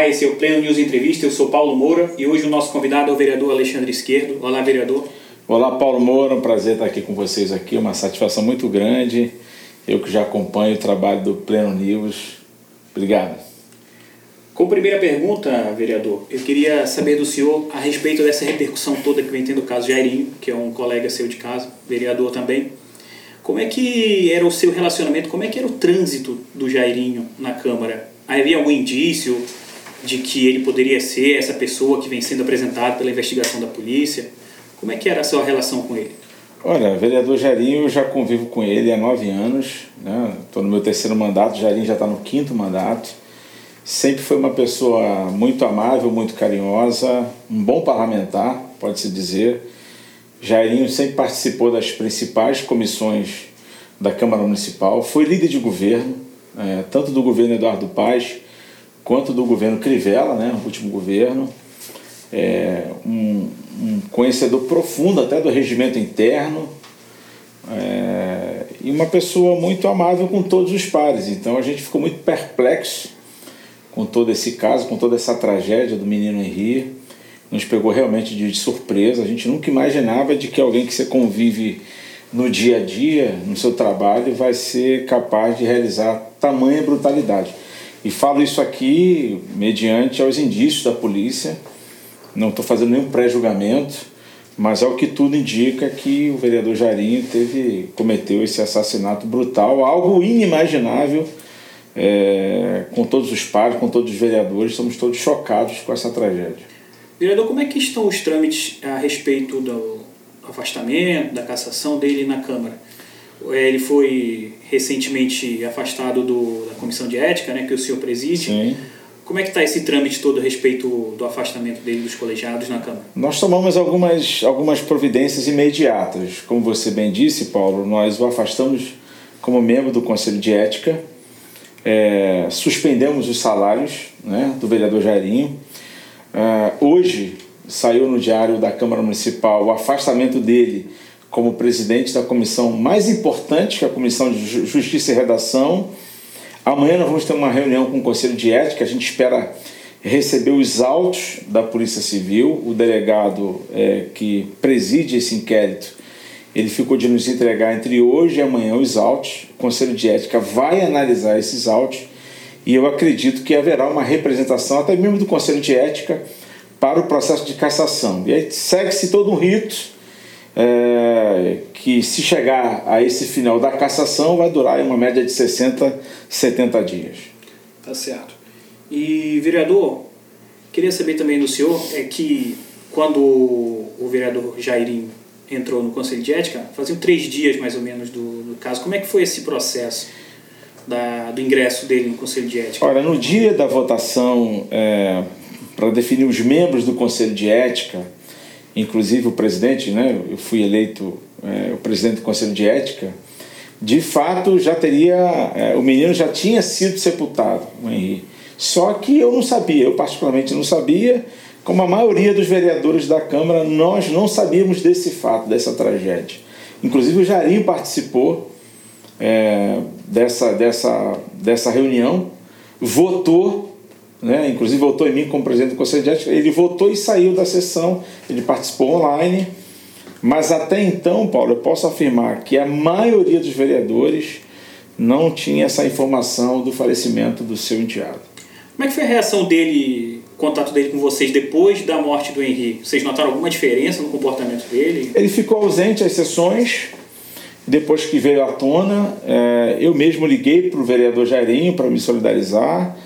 Olá, esse é o Pleno News Entrevista. Eu sou Paulo Moura e hoje o nosso convidado é o vereador Alexandre Esquerdo. Olá, vereador. Olá, Paulo Moura. Um prazer estar aqui com vocês aqui. Uma satisfação muito grande. Eu que já acompanho o trabalho do Pleno News. Obrigado. Com primeira pergunta, vereador, eu queria saber do senhor a respeito dessa repercussão toda que vem tendo o caso Jairinho, que é um colega seu de casa, vereador também. Como é que era o seu relacionamento, como é que era o trânsito do Jairinho na Câmara? Havia algum indício de que ele poderia ser essa pessoa que vem sendo apresentada pela investigação da polícia? Como é que era a sua relação com ele? Olha, vereador Jairinho, eu já convivo com ele há nove anos, estou né? no meu terceiro mandato, Jairinho já está no quinto mandato. Sempre foi uma pessoa muito amável, muito carinhosa, um bom parlamentar, pode-se dizer Jairinho sempre participou das principais comissões da Câmara Municipal, foi líder de governo, é, tanto do governo Eduardo Paz quanto do governo Crivella, né, o último governo. É, um, um, conhecedor profundo até do regimento interno é, e uma pessoa muito amável com todos os pares. Então a gente ficou muito perplexo com todo esse caso, com toda essa tragédia do menino Henri nos pegou realmente de surpresa. A gente nunca imaginava de que alguém que você convive no dia a dia, no seu trabalho, vai ser capaz de realizar tamanha brutalidade. E falo isso aqui mediante aos indícios da polícia. Não estou fazendo nenhum pré-julgamento, mas é o que tudo indica que o vereador Jairinho teve cometeu esse assassinato brutal, algo inimaginável. É, com todos os pares, com todos os vereadores, estamos todos chocados com essa tragédia. Vereador, como é que estão os trâmites a respeito do afastamento, da cassação dele na Câmara? É, ele foi recentemente afastado do, da comissão de ética, né, que o senhor preside. Sim. Como é que está esse trâmite todo a respeito do afastamento dele dos colegiados na Câmara? Nós tomamos algumas, algumas providências imediatas. Como você bem disse, Paulo, nós o afastamos como membro do Conselho de Ética, é, suspendemos os salários né, do vereador Jairinho, Uh, hoje saiu no diário da Câmara Municipal o afastamento dele como presidente da comissão mais importante, que é a Comissão de Justiça e Redação. Amanhã nós vamos ter uma reunião com o Conselho de Ética, a gente espera receber os autos da Polícia Civil. O delegado é, que preside esse inquérito, ele ficou de nos entregar entre hoje e amanhã os autos. O Conselho de Ética vai analisar esses autos e eu acredito que haverá uma representação, até mesmo do Conselho de Ética, para o processo de cassação. E aí segue-se todo um rito é, que, se chegar a esse final da cassação, vai durar uma média de 60, 70 dias. Tá certo. E, vereador, queria saber também do senhor é que quando o vereador Jairinho entrou no Conselho de Ética, faziam três dias mais ou menos do, do caso. Como é que foi esse processo? da, do ingresso dele no Conselho de Ética? Olha, no dia da votação é, para definir os membros do Conselho de Ética, inclusive o presidente, né, eu fui eleito é, o presidente do Conselho de Ética, de fato já teria, é, o menino já tinha sido sepultado, o Henri. Só que eu não sabia, eu particularmente não sabia, como a maioria dos vereadores da Câmara, nós não sabíamos desse fato, dessa tragédia. Inclusive o Jarinho participou é, dessa, dessa, dessa reunião, votou, né, inclusive votou em mim como presidente do Conselho de Ética, ele votou e saiu da sessão, ele participou online, mas até então, Paulo, eu posso afirmar que a maioria dos vereadores não tinha essa informação do falecimento do seu enteado. Como é que foi a reação dele, contato dele com vocês depois da morte do Henrique? Vocês notaram alguma diferença no comportamento dele? Ele ficou ausente às sessões, depois que veio à tona, é, eu mesmo liguei para o vereador Jairinho para me solidarizar,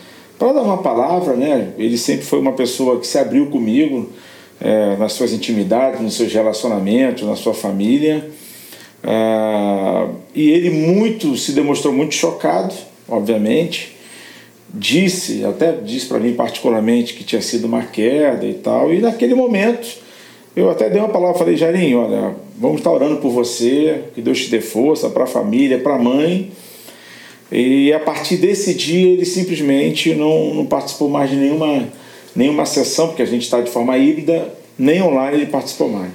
para dar uma palavra, né? Ele sempre foi uma pessoa que se abriu comigo é, nas suas intimidades, nos seus relacionamentos, na sua família. É, e ele muito se demonstrou muito chocado, obviamente. Disse, até disse para mim particularmente que tinha sido uma queda e tal. E naquele momento eu até dei uma palavra, falei, Jairinho, olha, vamos estar orando por você, que Deus te dê força para a família, para a mãe. E a partir desse dia ele simplesmente não, não participou mais de nenhuma, nenhuma sessão, porque a gente está de forma híbrida, nem online ele participou mais.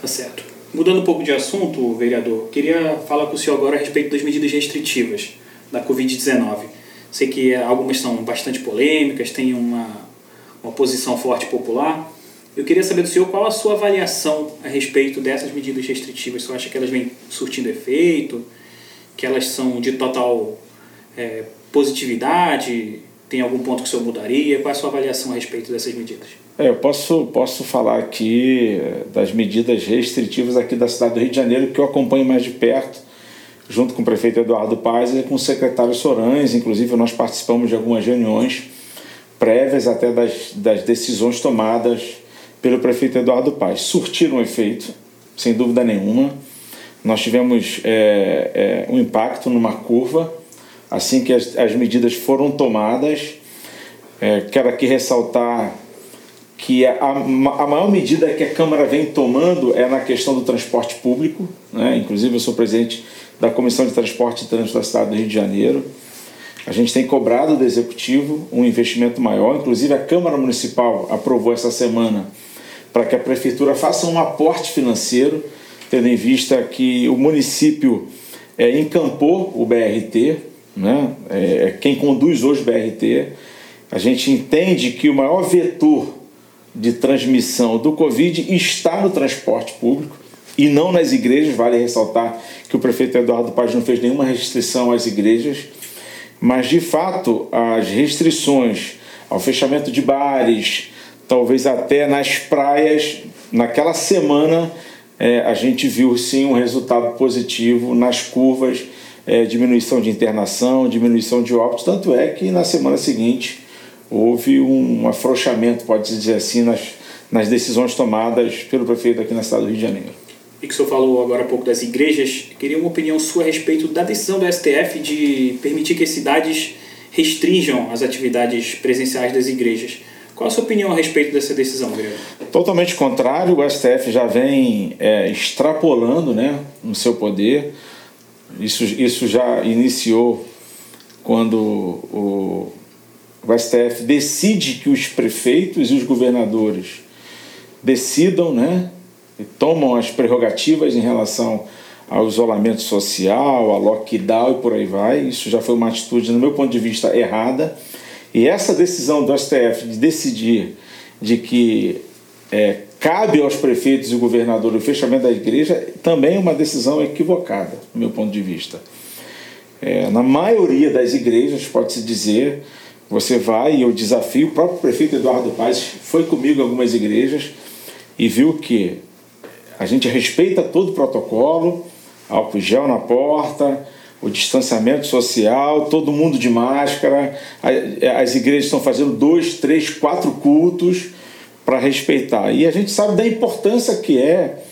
Tá certo. Mudando um pouco de assunto, vereador, queria falar com o senhor agora a respeito das medidas restritivas da Covid-19. Sei que algumas são bastante polêmicas, têm uma, uma posição forte popular. Eu queria saber do senhor qual a sua avaliação a respeito dessas medidas restritivas. O senhor acha que elas vêm surtindo efeito? Que elas são de total é, positividade? Tem algum ponto que o senhor mudaria? Qual é a sua avaliação a respeito dessas medidas? É, eu posso, posso falar aqui eh, das medidas restritivas aqui da cidade do Rio de Janeiro, que eu acompanho mais de perto, junto com o prefeito Eduardo Paz e com o secretário Sorães. Inclusive, nós participamos de algumas reuniões prévias até das, das decisões tomadas pelo prefeito Eduardo Paz. Surtiram efeito, sem dúvida nenhuma. Nós tivemos é, é, um impacto numa curva assim que as, as medidas foram tomadas. É, quero aqui ressaltar que a, a maior medida que a Câmara vem tomando é na questão do transporte público. Né? Inclusive, eu sou presidente da Comissão de Transporte e Trânsito da cidade do Rio de Janeiro. A gente tem cobrado do Executivo um investimento maior. Inclusive, a Câmara Municipal aprovou essa semana para que a Prefeitura faça um aporte financeiro, tendo em vista que o município é, encampou o BRT, né? É, é, quem conduz hoje o BRT. A gente entende que o maior vetor de transmissão do Covid está no transporte público e não nas igrejas. Vale ressaltar que o prefeito Eduardo Paz não fez nenhuma restrição às igrejas, mas de fato as restrições ao fechamento de bares, talvez até nas praias, naquela semana é, a gente viu sim um resultado positivo nas curvas, é, diminuição de internação, diminuição de óbitos, tanto é que na semana seguinte houve um afrouxamento, pode-se dizer assim, nas, nas decisões tomadas pelo prefeito aqui na cidade do Rio de Janeiro. Que o senhor falou agora há pouco das igrejas, queria uma opinião sua a respeito da decisão do STF de permitir que as cidades restringam as atividades presenciais das igrejas. Qual a sua opinião a respeito dessa decisão, vereador? Totalmente contrário, o STF já vem é, extrapolando né, no seu poder. Isso, isso já iniciou quando o o STF decide que os prefeitos e os governadores decidam, né, e tomam as prerrogativas em relação ao isolamento social, a lockdown e por aí vai. Isso já foi uma atitude, no meu ponto de vista, errada. E essa decisão do STF de decidir de que é, cabe aos prefeitos e governadores o fechamento da igreja também é uma decisão equivocada, do meu ponto de vista. É, na maioria das igrejas, pode-se dizer, você vai e eu desafio, o próprio prefeito Eduardo Paz foi comigo em algumas igrejas e viu que a gente respeita todo o protocolo, álcool gel na porta, o distanciamento social, todo mundo de máscara, as igrejas estão fazendo dois, três, quatro cultos para respeitar. E a gente sabe da importância que é.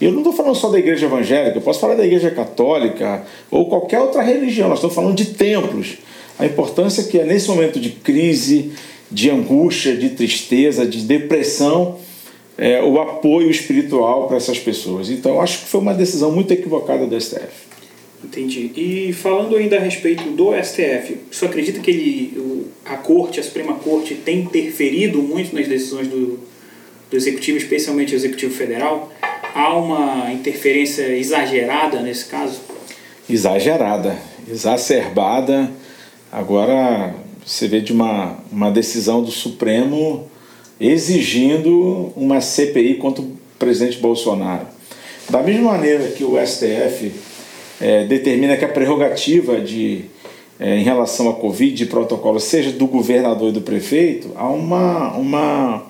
Eu não estou falando só da igreja evangélica, eu posso falar da igreja católica ou qualquer outra religião, nós estamos falando de templos a importância que é nesse momento de crise, de angústia, de tristeza, de depressão, é, o apoio espiritual para essas pessoas. Então, acho que foi uma decisão muito equivocada do STF. Entendi. E falando ainda a respeito do STF, você acredita que ele, a Corte, a Suprema Corte, tem interferido muito nas decisões do, do Executivo, especialmente o Executivo Federal? Há uma interferência exagerada nesse caso? Exagerada, exacerbada Agora você vê de uma, uma decisão do Supremo exigindo uma CPI contra o presidente Bolsonaro. Da mesma maneira que o STF é, determina que a prerrogativa de, é, em relação à Covid de protocolo seja do governador e do prefeito, há uma, uma,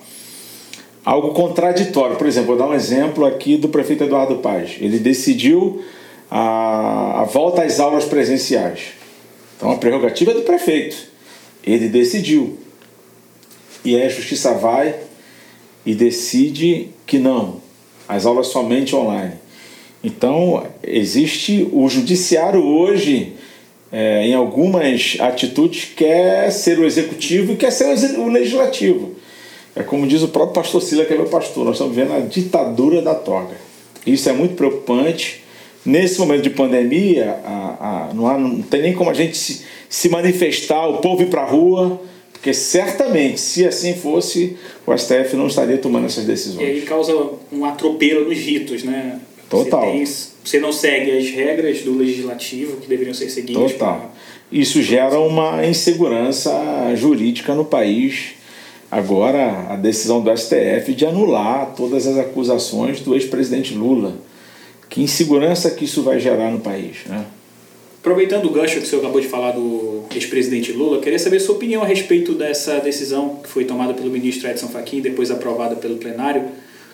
algo contraditório. Por exemplo, vou dar um exemplo aqui do prefeito Eduardo Paz. Ele decidiu a, a volta às aulas presenciais. Então a prerrogativa é do prefeito. Ele decidiu. E aí a justiça vai e decide que não, as aulas somente online. Então existe o judiciário hoje, é, em algumas atitudes, quer ser o executivo e quer ser o legislativo. É como diz o próprio pastor Sila, que é meu pastor, nós estamos vendo a ditadura da toga. Isso é muito preocupante Nesse momento de pandemia, a, a, não, há, não tem nem como a gente se, se manifestar, o povo ir para a rua, porque certamente, se assim fosse, o STF não estaria tomando essas decisões. E aí causa um atropelo nos ritos, né? Total. Você, tem, você, não segue as regras do legislativo que deveriam ser seguidas. Total. Isso gera uma insegurança jurídica no país. Agora, a decisão do STF de anular todas as acusações do ex-presidente Lula. Que insegurança que isso vai gerar no país, né? Aproveitando o gancho que o senhor acabou de falar do ex-presidente Lula, queria saber sua opinião a respeito dessa decisão que foi tomada pelo ministro Edson Fachin, depois aprovada pelo plenário.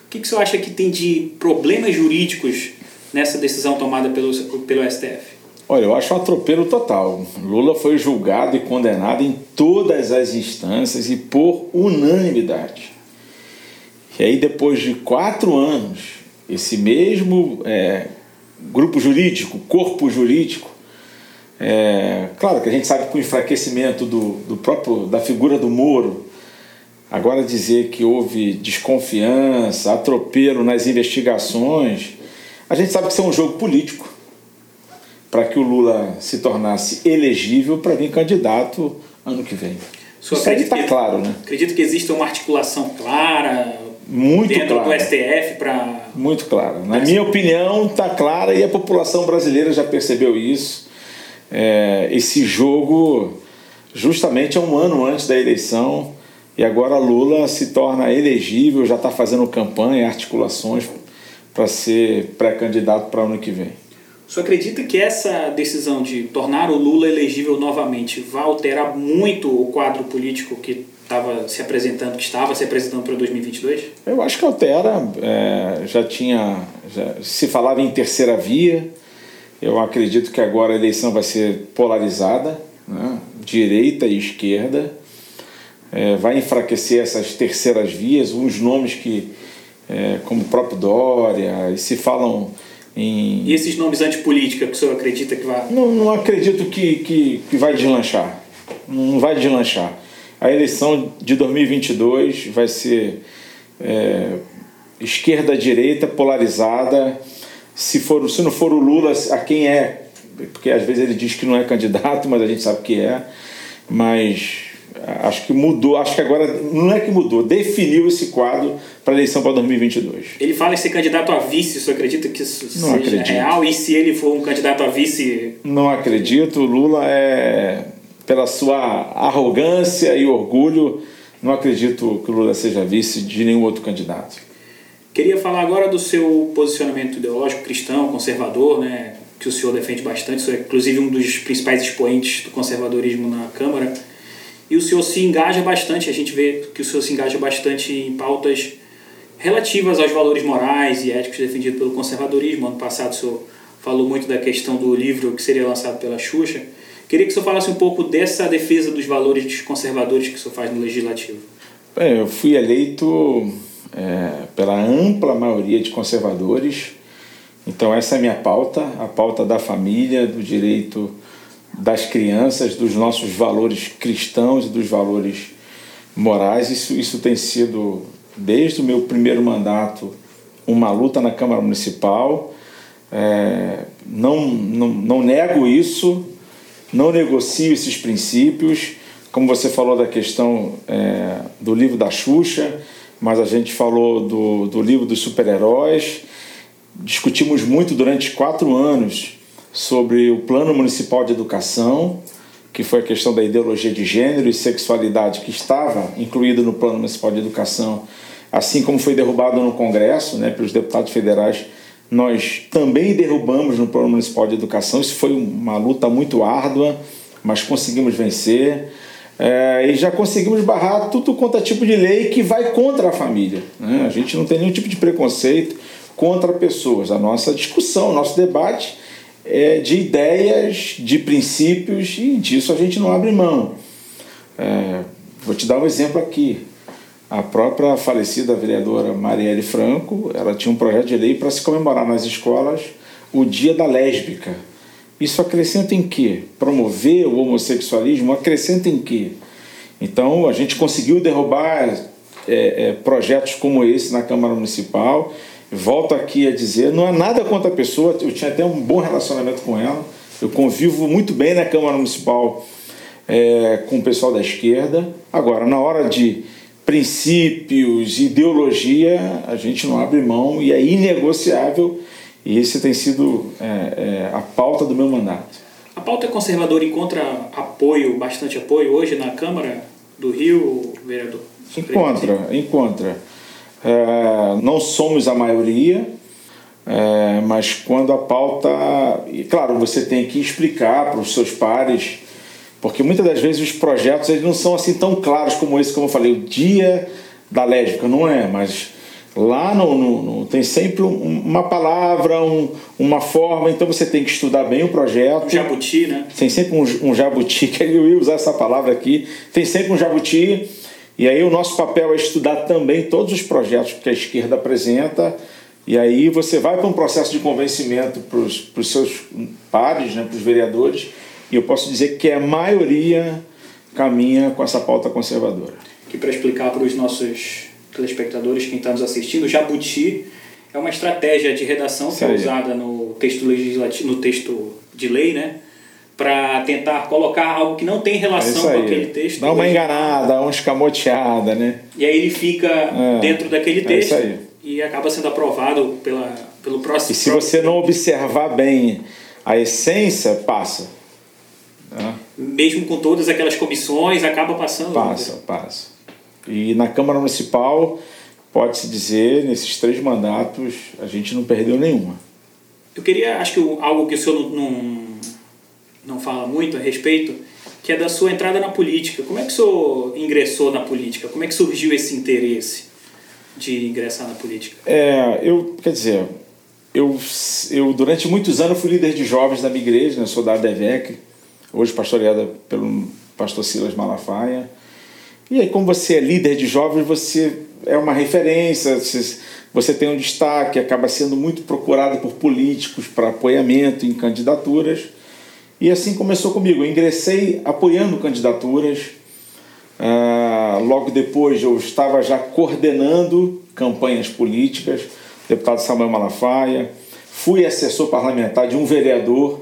O que, que senhor acha que tem de problemas jurídicos nessa decisão tomada pelo, pelo STF? Olha, eu acho um atropelo total. Lula foi julgado e condenado em todas as instâncias e por unanimidade. E aí, depois de quatro anos, esse mesmo é, grupo jurídico, corpo jurídico, é, claro que a gente sabe que o enfraquecimento do, do próprio da figura do Moro, agora dizer que houve desconfiança, atropelo nas investigações, a gente sabe que isso é um jogo político para que o Lula se tornasse elegível para vir candidato ano que vem. Isso está claro, né? Acredito que exista uma articulação clara muito dentro clara. do STF para. Muito clara. Na minha opinião, está clara e a população brasileira já percebeu isso é, esse jogo justamente é um ano antes da eleição e agora Lula se torna elegível, já está fazendo campanha, articulações para ser pré-candidato para o ano que vem. O senhor acredita que essa decisão de tornar o Lula elegível novamente vai alterar muito o quadro político que estava se apresentando, que estava se apresentando para 2022? Eu acho que altera. É, já tinha. Já, se falava em terceira via, eu acredito que agora a eleição vai ser polarizada, né? direita e esquerda. É, vai enfraquecer essas terceiras vias, uns nomes que, é, como o próprio Dória, e se falam em. E esses nomes antipolítica que o senhor acredita que vai. Não, não acredito que, que, que vai deslanchar. Não vai deslanchar. A eleição de 2022 vai ser é, esquerda-direita polarizada se, for, se não for o Lula, a quem é? Porque às vezes ele diz que não é candidato, mas a gente sabe que é. Mas acho que mudou, acho que agora não é que mudou, definiu esse quadro para a eleição para 2022. Ele fala em ser candidato a vice, você acredita que isso não seja acredito. real? E se ele for um candidato a vice? Não acredito, Lula é pela sua arrogância e orgulho, não acredito que Lula seja vice de nenhum outro candidato. Queria falar agora do seu posicionamento ideológico cristão, conservador, né, que o senhor defende bastante, o senhor é inclusive um dos principais expoentes do conservadorismo na Câmara. E o senhor se engaja bastante, a gente vê que o senhor se engaja bastante em pautas relativas aos valores morais e éticos defendidos pelo conservadorismo. Ano passado o senhor falou muito da questão do livro que seria lançado pela Xuxa. Queria que o senhor falasse um pouco dessa defesa dos valores conservadores que o senhor faz no Legislativo. Bem, eu fui eleito é, pela ampla maioria de conservadores. Então, essa é a minha pauta, a pauta da família, do direito das crianças, dos nossos valores cristãos e dos valores morais. Isso, isso tem sido, desde o meu primeiro mandato, uma luta na Câmara Municipal. É, não, não, não nego isso, não negocio esses princípios. Como você falou da questão é, do livro da Xuxa, mas a gente falou do, do livro dos super-heróis. Discutimos muito durante quatro anos sobre o Plano Municipal de Educação, que foi a questão da ideologia de gênero e sexualidade que estava incluída no Plano Municipal de Educação, assim como foi derrubado no Congresso né, pelos deputados federais. Nós também derrubamos no Plano Municipal de Educação. Isso foi uma luta muito árdua, mas conseguimos vencer. É, e já conseguimos barrar tudo quanto é tipo de lei que vai contra a família. Né? A gente não tem nenhum tipo de preconceito contra pessoas. A nossa discussão, o nosso debate é de ideias, de princípios e disso a gente não abre mão. É, vou te dar um exemplo aqui. A própria falecida vereadora Marielle Franco, ela tinha um projeto de lei para se comemorar nas escolas o Dia da Lésbica. Isso acrescenta em quê? Promover o homossexualismo acrescenta em quê? Então, a gente conseguiu derrubar é, é, projetos como esse na Câmara Municipal. Volto aqui a dizer, não há nada contra a pessoa, eu tinha até um bom relacionamento com ela, eu convivo muito bem na Câmara Municipal é, com o pessoal da esquerda. Agora, na hora de princípios, ideologia, a gente não abre mão e é inegociável E esse tem sido é, é, a pauta do meu mandato. A pauta conservadora encontra apoio, bastante apoio hoje na Câmara do Rio, vereador? Encontra, encontra. É, não somos a maioria, é, mas quando a pauta. E claro, você tem que explicar para os seus pares, porque muitas das vezes os projetos eles não são assim tão claros como esse, como eu falei, o dia da lésbica, não é, mas lá no, no, no tem sempre um, uma palavra, um, uma forma, então você tem que estudar bem o projeto. Um jabuti, né? Tem sempre um, um jabuti, que eu ia usar essa palavra aqui, tem sempre um jabuti, e aí o nosso papel é estudar também todos os projetos que a esquerda apresenta e aí você vai para um processo de convencimento para os seus pares, né, para os vereadores, e eu posso dizer que a maioria caminha com essa pauta conservadora. Que para explicar para os nossos telespectadores, quem está nos assistindo, jabuti é uma estratégia de redação que é usada no texto legislativo, no texto de lei, né? Para tentar colocar algo que não tem relação é com aquele texto. Dá uma enganada, uma escamoteada, né? E aí ele fica é, dentro daquele texto. É isso aí e acaba sendo aprovado pela, pelo próximo. E se você não observar bem a essência, passa. Né? Mesmo com todas aquelas comissões, acaba passando. Passa, né? passa. E na Câmara Municipal, pode-se dizer, nesses três mandatos, a gente não perdeu nenhuma. Eu queria, acho que algo que o senhor não, não, não fala muito a respeito, que é da sua entrada na política. Como é que o senhor ingressou na política? Como é que surgiu esse interesse? de ingressar na política? É, eu, quer dizer, eu, eu durante muitos anos fui líder de jovens da minha igreja, né? sou da ADVEC, hoje pastoreada pelo pastor Silas Malafaia. E aí, como você é líder de jovens, você é uma referência, você tem um destaque, acaba sendo muito procurado por políticos para apoiamento em candidaturas. E assim começou comigo. Eu ingressei apoiando candidaturas, ah, logo depois eu estava já coordenando campanhas políticas, deputado Samuel Malafaia, fui assessor parlamentar de um vereador,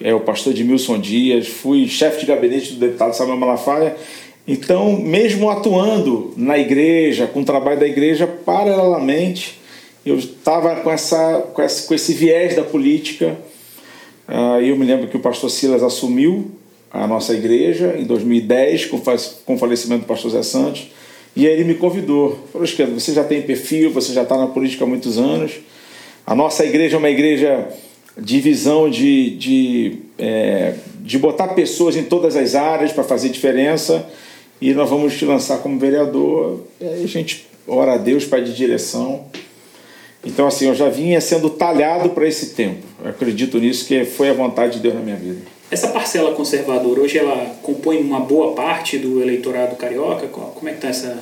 é o pastor Edmilson Dias, fui chefe de gabinete do deputado Samuel Malafaia. Então, mesmo atuando na igreja, com o trabalho da igreja, paralelamente, eu estava com, essa, com, esse, com esse viés da política. Uh, eu me lembro que o pastor Silas assumiu a nossa igreja em 2010, com, com o falecimento do pastor Zé Santos. E aí ele me convidou. Falou, Esquerdo, você já tem perfil, você já está na política há muitos anos. A nossa igreja é uma igreja de visão de, de, é, de botar pessoas em todas as áreas para fazer diferença. E nós vamos te lançar como vereador. E aí a gente ora a Deus, pede direção. Então, assim, eu já vinha sendo talhado para esse tempo. Eu acredito nisso, que foi a vontade de Deus na minha vida. Essa parcela conservadora hoje ela compõe uma boa parte do eleitorado carioca? Como é que está essa.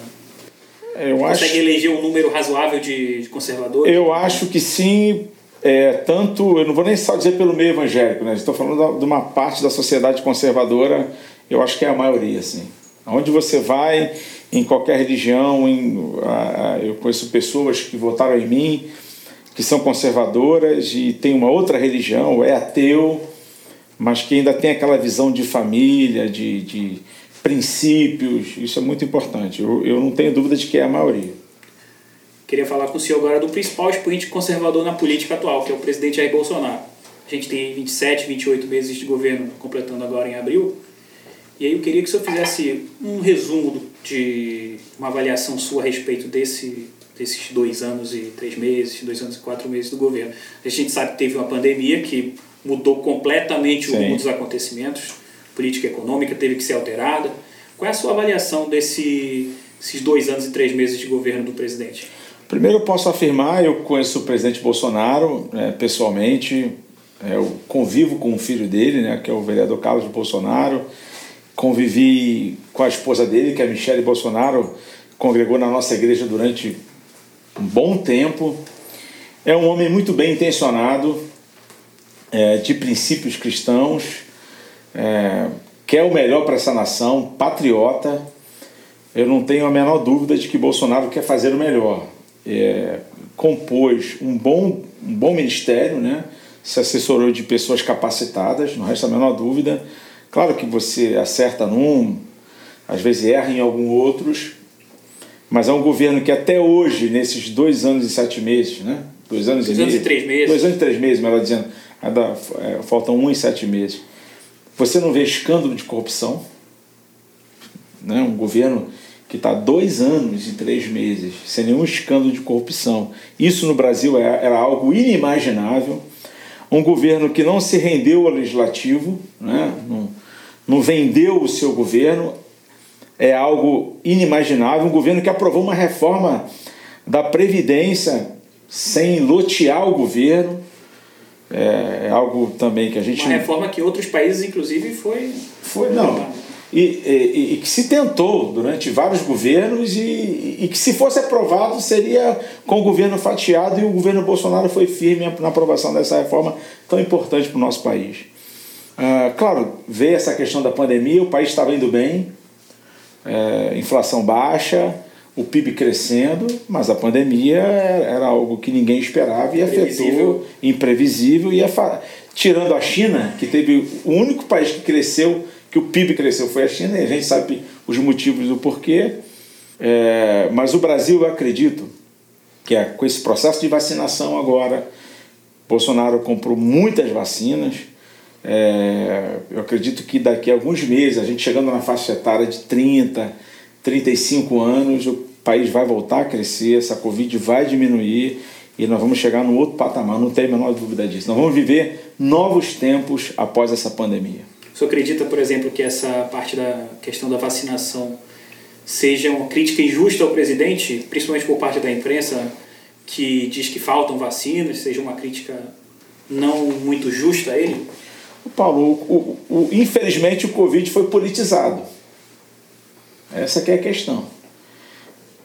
Eu Consegue acho... eleger um número razoável de, conservadores? Eu acho que sim, é, tanto, eu não vou nem só dizer pelo meio evangélico, né? estou falando de uma parte da sociedade conservadora, eu acho que é a maioria, sim. Onde você vai, em qualquer religião, em, eu conheço pessoas que votaram em mim, que são conservadoras e tem uma outra religião, é ateu, mas que ainda tem aquela visão de família, de, de princípios, isso é muito importante. Eu, eu não tenho dúvida de que é a maioria. Queria falar com o senhor agora do principal expoente conservador na política atual, que é o presidente Jair Bolsonaro. A gente tem 27, 28 meses de governo, completando agora em abril. E aí eu queria que o senhor fizesse um resumo de uma avaliação sua a respeito desse, desses dois anos e três meses, dois anos e quatro meses do governo. A gente sabe que teve uma pandemia que mudou completamente Sim. o rumo dos acontecimentos, política econômica teve que ser alterada. Qual é a sua avaliação desse, desses dois anos e três meses de governo do presidente? Primeiro, eu posso afirmar, eu conheço o presidente Bolsonaro né, pessoalmente, é, eu convivo com o filho dele, né, que é o vereador Carlos Bolsonaro, convivi com a esposa dele, que é a Michele Bolsonaro, congregou na nossa igreja durante um bom tempo. É um homem muito bem intencionado, é, de princípios cristãos, é, quer o melhor para essa nação, patriota. Eu não tenho a menor dúvida de que Bolsonaro quer fazer o melhor. É, compôs um bom, um bom ministério, né? se assessorou de pessoas capacitadas, não resta a menor dúvida. Claro que você acerta num, às vezes erra em alguns outros, mas é um governo que até hoje, nesses dois anos e sete meses, né? dois anos dois e anos meio. e três meses. Dois anos e três meses, melhor dizendo. Ainda, é, faltam um e sete meses. Você não vê escândalo de corrupção? Né? Um governo que está dois anos e três meses sem nenhum escândalo de corrupção. Isso no Brasil é, era algo inimaginável. Um governo que não se rendeu ao legislativo, né? não, não vendeu o seu governo, é algo inimaginável. Um governo que aprovou uma reforma da Previdência sem lotear o governo. É, é algo também que a gente. Uma reforma que outros países, inclusive, foi. Foi, não. E, e, e, que se tentou durante vários governos e, e, que se fosse aprovado seria com o governo fatiado e o governo Bolsonaro foi firme na aprovação dessa reforma tão importante para o nosso país. Ah, claro, veio essa questão da pandemia, o país estava indo bem, é, inflação baixa, o PIB crescendo, mas a pandemia era algo que ninguém esperava e afetou, imprevisível, e tirando a China, que teve o único país que cresceu que o PIB cresceu foi a China, e a gente sabe os motivos do porquê. É, mas o Brasil, eu acredito que é, com esse processo de vacinação agora, Bolsonaro comprou muitas vacinas. É, eu acredito que daqui a alguns meses, a gente chegando na faixa etária de 30, 35 anos, o país vai voltar a crescer, essa Covid vai diminuir e nós vamos chegar num outro patamar, não tem a menor dúvida disso. Nós vamos viver novos tempos após essa pandemia. Senhor acredita, por exemplo, que essa parte da questão da vacinação seja uma crítica injusta ao presidente, principalmente por parte da imprensa, que diz que faltam vacinas, seja uma crítica não muito justa a ele? Paulo, o, o, o, infelizmente o Covid foi politizado. Essa é a questão.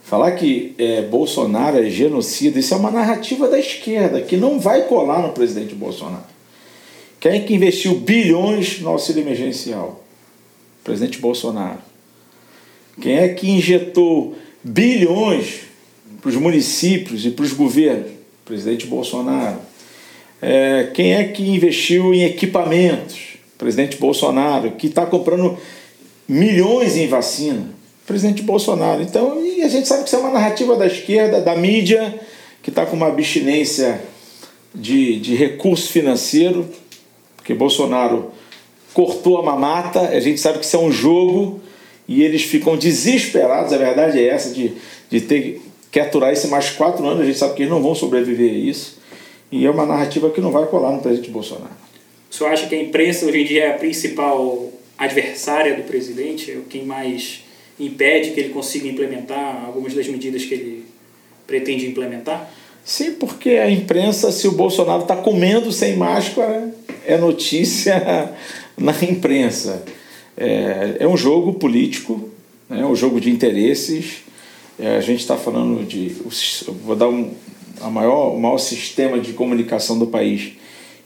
Falar que é, Bolsonaro é genocida, isso é uma narrativa da esquerda, que não vai colar no presidente Bolsonaro. Quem é que investiu bilhões no auxílio emergencial? O presidente Bolsonaro. Quem é que injetou bilhões para os municípios e para os governos? O presidente Bolsonaro. É, quem é que investiu em equipamentos? Presidente Bolsonaro, que está comprando milhões em vacina. Presidente Bolsonaro. Então, e a gente sabe que isso é uma narrativa da esquerda, da mídia, que está com uma abstinência de, de recurso financeiro porque Bolsonaro cortou a mamata, a gente sabe que isso é um jogo e eles ficam desesperados, a verdade é essa, de, de ter que aturar isso mais quatro anos, a gente sabe que eles não vão sobreviver a isso, e é uma narrativa que não vai colar no presidente Bolsonaro. O senhor acha que a imprensa hoje em dia é a principal adversária do presidente, é quem mais impede que ele consiga implementar algumas das medidas que ele pretende implementar? Sim, porque a imprensa, se o Bolsonaro está comendo sem máscara, é notícia na imprensa. É, é um jogo político, né, é um jogo de interesses. É, a gente está falando de. Vou dar um, a maior, o maior sistema de comunicação do país,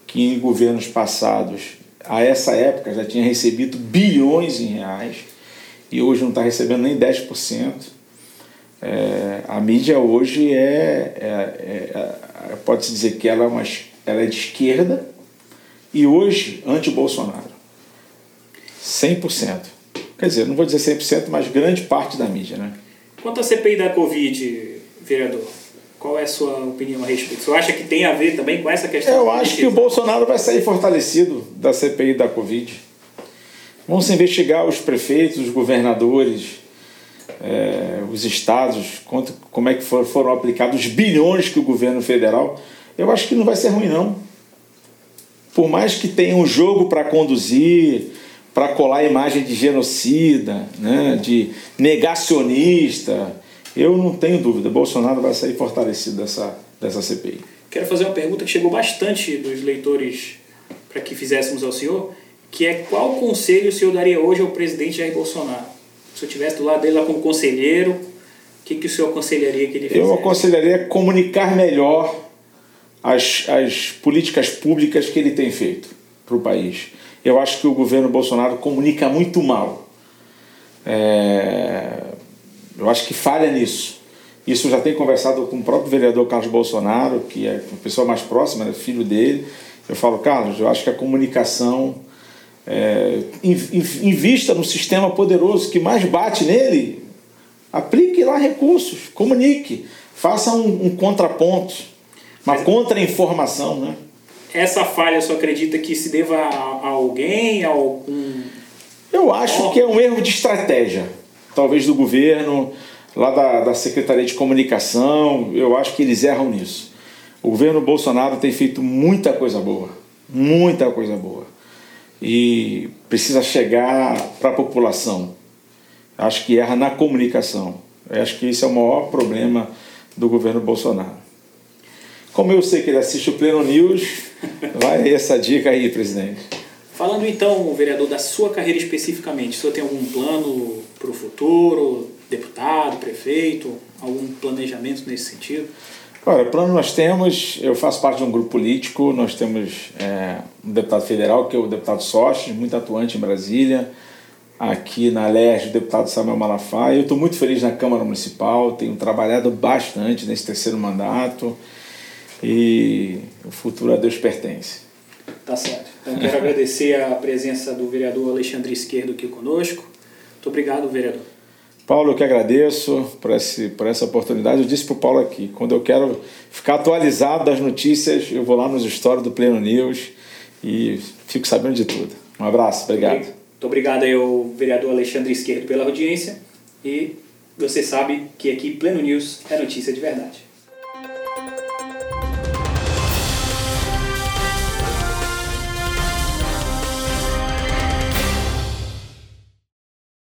que em governos passados, a essa época, já tinha recebido bilhões em reais e hoje não está recebendo nem 10%. É, a mídia hoje é, é, é pode-se dizer que ela é, uma, ela é de esquerda, e hoje anti-Bolsonaro. 100%. Quer dizer, não vou dizer 100%, mas grande parte da mídia. Né? Quanto à CPI da Covid, vereador, qual é a sua opinião a respeito? Você acha que tem a ver também com essa questão? Eu acho que o Bolsonaro vai sair fortalecido da CPI da Covid. Vão se investigar os prefeitos, os governadores, é, os estados, quanto, como é que foram aplicados os bilhões que o governo federal. Eu acho que não vai ser ruim, não por mais que tenha um jogo para conduzir, para colar a imagem de genocida, né, de negacionista, eu não tenho dúvida, Bolsonaro vai sair fortalecido dessa, dessa CPI. Quero fazer uma pergunta que chegou bastante dos leitores para que fizéssemos ao senhor, que é qual conselho o senhor daria hoje ao presidente Jair Bolsonaro? Se eu estivesse do lado dele lá como conselheiro, o que, que o senhor aconselharia que ele fizesse? Eu aconselharia comunicar melhor as, as políticas públicas que ele tem feito para o país. Eu acho que o governo Bolsonaro comunica muito mal. É, eu acho que falha nisso. Isso eu já tenho conversado com o próprio vereador Carlos Bolsonaro, que é a pessoa mais próxima, é filho dele. Eu falo, Carlos, eu acho que a comunicação é, invista no sistema poderoso que mais bate nele, aplique lá recursos, comunique, faça um, um contraponto uma contra-informação, né? Essa falha, você acredita que se deva a, a alguém, a algum... Eu acho que é um erro de estratégia, talvez do governo, lá da, da Secretaria de Comunicação, eu acho que eles erram nisso. O governo Bolsonaro tem feito muita coisa boa, muita coisa boa. E precisa chegar para a população. Acho que erra na comunicação. Eu acho que esse é o maior problema do governo Bolsonaro. Como eu sei que ele assiste o Pleno News, vai essa dica aí, presidente. Falando então, vereador, da sua carreira especificamente, o senhor tem algum plano para o futuro, deputado, prefeito, algum planejamento nesse sentido? Olha, plano nós temos, eu faço parte de um grupo político, nós temos é, um deputado federal, que é o deputado Sostes, muito atuante em Brasília, aqui na Leste, o deputado Samuel Malafaia. Eu estou muito feliz na Câmara Municipal, tenho trabalhado bastante nesse terceiro mandato e o futuro a Deus pertence. Tá certo. Então quero agradecer a presença do vereador Alexandre Esquerdo aqui conosco. Muito obrigado, vereador. Paulo, eu que agradeço por, esse, por essa oportunidade. Eu disse para o Paulo aqui, quando eu quero ficar atualizado das notícias, eu vou lá nos stories do Pleno News e fico sabendo de tudo. Um abraço, obrigado. Muito obrigado aí ao vereador Alexandre Esquerdo pela audiência e você sabe que aqui Pleno News é notícia de verdade.